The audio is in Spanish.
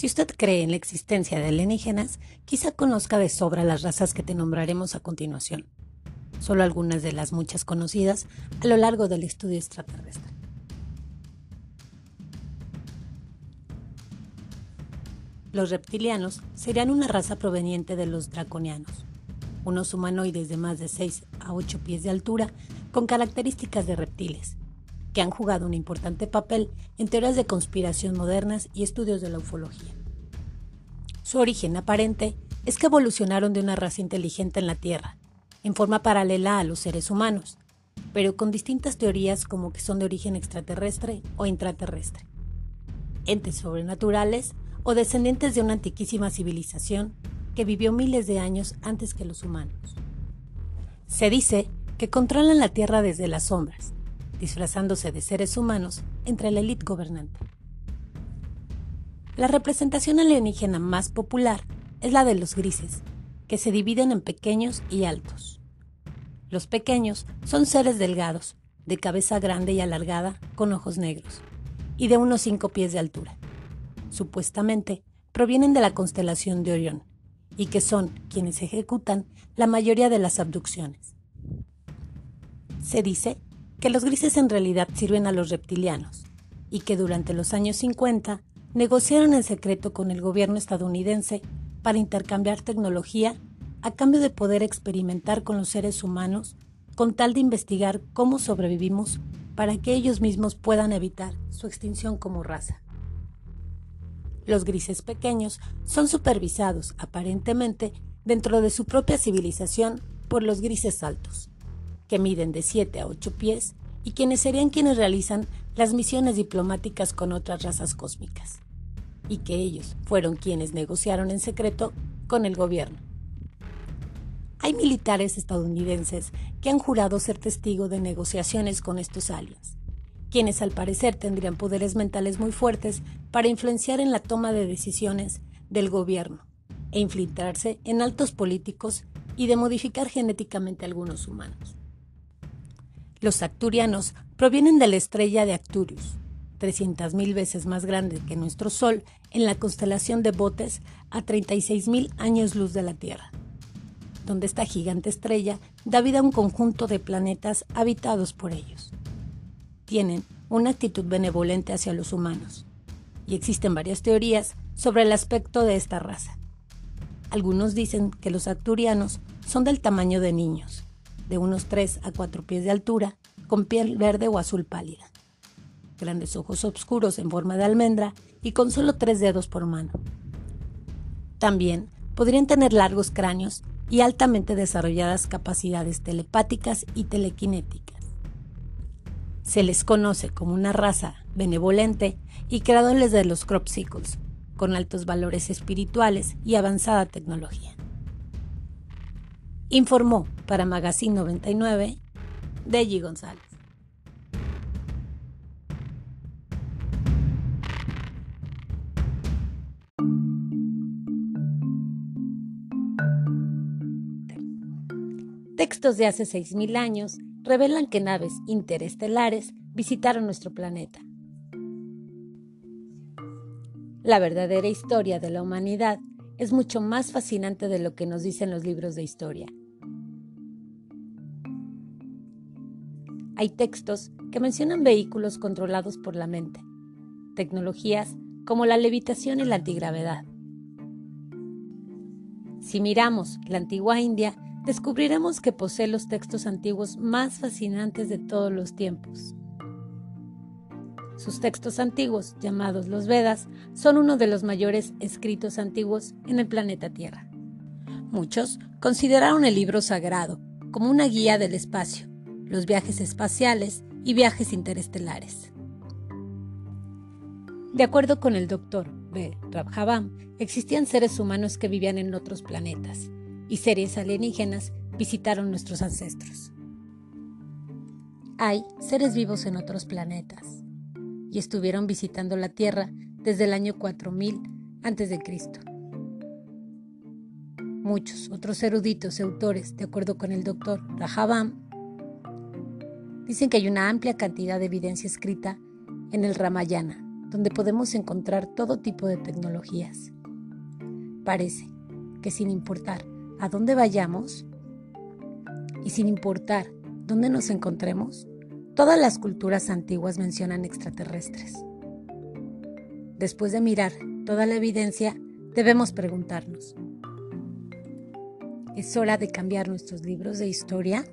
Si usted cree en la existencia de alienígenas, quizá conozca de sobra las razas que te nombraremos a continuación, solo algunas de las muchas conocidas a lo largo del estudio extraterrestre. Los reptilianos serían una raza proveniente de los draconianos, unos humanoides de más de 6 a 8 pies de altura con características de reptiles, que han jugado un importante papel en teorías de conspiración modernas y estudios de la ufología. Su origen aparente es que evolucionaron de una raza inteligente en la Tierra, en forma paralela a los seres humanos, pero con distintas teorías como que son de origen extraterrestre o intraterrestre, entes sobrenaturales o descendientes de una antiquísima civilización que vivió miles de años antes que los humanos. Se dice que controlan la Tierra desde las sombras, disfrazándose de seres humanos entre la élite gobernante. La representación alienígena más popular es la de los grises, que se dividen en pequeños y altos. Los pequeños son seres delgados, de cabeza grande y alargada, con ojos negros, y de unos 5 pies de altura. Supuestamente provienen de la constelación de Orión, y que son quienes ejecutan la mayoría de las abducciones. Se dice que los grises en realidad sirven a los reptilianos y que durante los años 50 negociaron en secreto con el gobierno estadounidense para intercambiar tecnología a cambio de poder experimentar con los seres humanos con tal de investigar cómo sobrevivimos para que ellos mismos puedan evitar su extinción como raza. Los grises pequeños son supervisados, aparentemente, dentro de su propia civilización por los grises altos, que miden de 7 a 8 pies y quienes serían quienes realizan las misiones diplomáticas con otras razas cósmicas, y que ellos fueron quienes negociaron en secreto con el gobierno. Hay militares estadounidenses que han jurado ser testigo de negociaciones con estos aliens, quienes al parecer tendrían poderes mentales muy fuertes para influenciar en la toma de decisiones del gobierno e infiltrarse en altos políticos y de modificar genéticamente a algunos humanos. Los acturianos provienen de la estrella de Acturius, 300.000 veces más grande que nuestro Sol en la constelación de Botes a 36.000 años luz de la Tierra, donde esta gigante estrella da vida a un conjunto de planetas habitados por ellos. Tienen una actitud benevolente hacia los humanos, y existen varias teorías sobre el aspecto de esta raza. Algunos dicen que los acturianos son del tamaño de niños, de unos 3 a 4 pies de altura, con piel verde o azul pálida, grandes ojos oscuros en forma de almendra y con solo tres dedos por mano. También podrían tener largos cráneos y altamente desarrolladas capacidades telepáticas y telequinéticas. Se les conoce como una raza benevolente y creadores de los cropsicles, con altos valores espirituales y avanzada tecnología informó para Magazine 99 Deji González. Textos de hace 6.000 años revelan que naves interestelares visitaron nuestro planeta. La verdadera historia de la humanidad es mucho más fascinante de lo que nos dicen los libros de historia. Hay textos que mencionan vehículos controlados por la mente, tecnologías como la levitación y la antigravedad. Si miramos la antigua India, descubriremos que posee los textos antiguos más fascinantes de todos los tiempos. Sus textos antiguos, llamados los Vedas, son uno de los mayores escritos antiguos en el planeta Tierra. Muchos consideraron el libro sagrado como una guía del espacio, los viajes espaciales y viajes interestelares. De acuerdo con el doctor B. Rabhavam, existían seres humanos que vivían en otros planetas y seres alienígenas visitaron nuestros ancestros. Hay seres vivos en otros planetas y estuvieron visitando la Tierra desde el año 4000 a.C. Muchos otros eruditos y autores, de acuerdo con el doctor Rahabam, Dicen que hay una amplia cantidad de evidencia escrita en el Ramayana, donde podemos encontrar todo tipo de tecnologías. Parece que sin importar a dónde vayamos y sin importar dónde nos encontremos, todas las culturas antiguas mencionan extraterrestres. Después de mirar toda la evidencia, debemos preguntarnos, ¿es hora de cambiar nuestros libros de historia?